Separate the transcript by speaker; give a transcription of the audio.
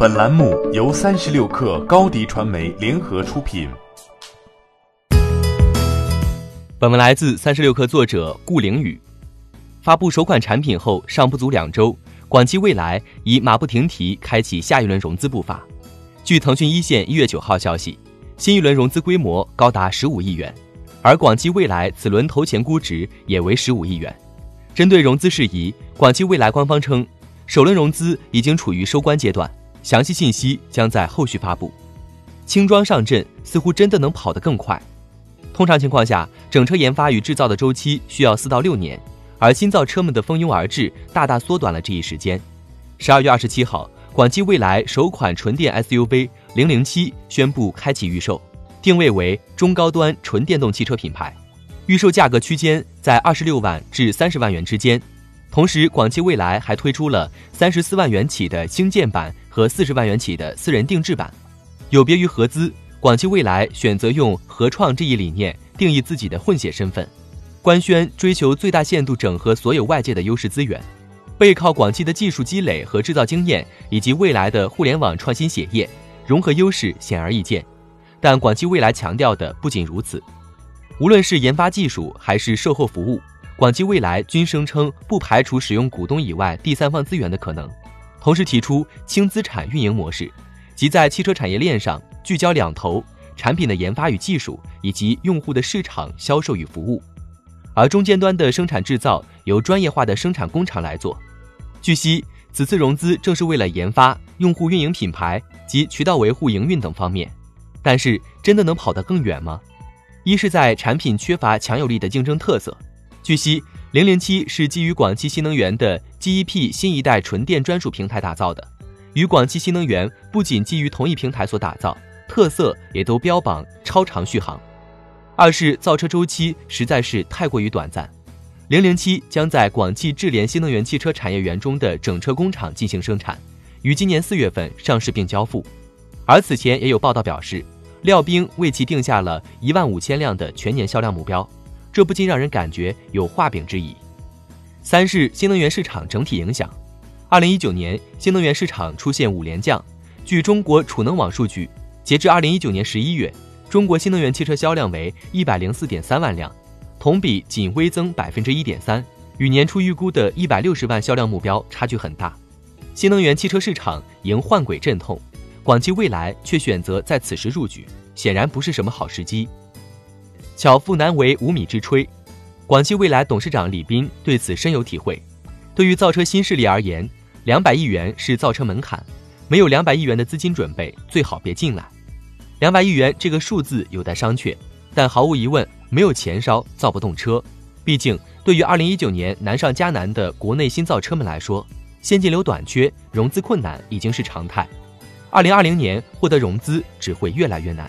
Speaker 1: 本栏目由三十六氪高低传媒联合出品。
Speaker 2: 本文来自三十六氪作者顾凌宇。发布首款产品后尚不足两周，广汽未来已马不停蹄开启下一轮融资步伐。据腾讯一线一月九号消息，新一轮融资规模高达十五亿元，而广汽未来此轮投前估值也为十五亿元。针对融资事宜，广汽未来官方称，首轮融资已经处于收官阶段，详细信息将在后续发布。轻装上阵似乎真的能跑得更快。通常情况下，整车研发与制造的周期需要四到六年，而新造车们的蜂拥而至，大大缩短了这一时间。十二月二十七号，广汽未来首款纯电 SUV 零零七宣布开启预售，定位为中高端纯电动汽车品牌。预售价格区间在二十六万至三十万元之间，同时广汽未来还推出了三十四万元起的星舰版和四十万元起的私人定制版。有别于合资，广汽未来选择用合创这一理念定义自己的混血身份，官宣追求最大限度整合所有外界的优势资源，背靠广汽的技术积累和制造经验，以及未来的互联网创新血液，融合优势显而易见。但广汽未来强调的不仅如此。无论是研发技术还是售后服务，广汽未来均声称不排除使用股东以外第三方资源的可能，同时提出轻资产运营模式，即在汽车产业链上聚焦两头：产品的研发与技术，以及用户的市场销售与服务，而中间端的生产制造由专业化的生产工厂来做。据悉，此次融资正是为了研发、用户运营品牌及渠道维护营运等方面，但是真的能跑得更远吗？一是在产品缺乏强有力的竞争特色。据悉，零零七是基于广汽新能源的 GEP 新一代纯电专属平台打造的，与广汽新能源不仅基于同一平台所打造，特色也都标榜超长续航。二是造车周期实在是太过于短暂。零零七将在广汽智联新能源汽车产业园中的整车工厂进行生产，于今年四月份上市并交付。而此前也有报道表示。廖冰为其定下了一万五千辆的全年销量目标，这不禁让人感觉有画饼之意。三是新能源市场整体影响，二零一九年新能源市场出现五连降。据中国储能网数据，截至二零一九年十一月，中国新能源汽车销量为一百零四点三万辆，同比仅微增百分之一点三，与年初预估的一百六十万销量目标差距很大。新能源汽车市场迎换轨阵痛。广汽未来却选择在此时入局，显然不是什么好时机。巧妇难为无米之炊，广汽未来董事长李斌对此深有体会。对于造车新势力而言，两百亿元是造车门槛，没有两百亿元的资金准备，最好别进来。两百亿元这个数字有待商榷，但毫无疑问，没有钱烧造不动车。毕竟，对于二零一九年难上加难的国内新造车们来说，现金流短缺、融资困难已经是常态。二零二零年获得融资只会越来越难。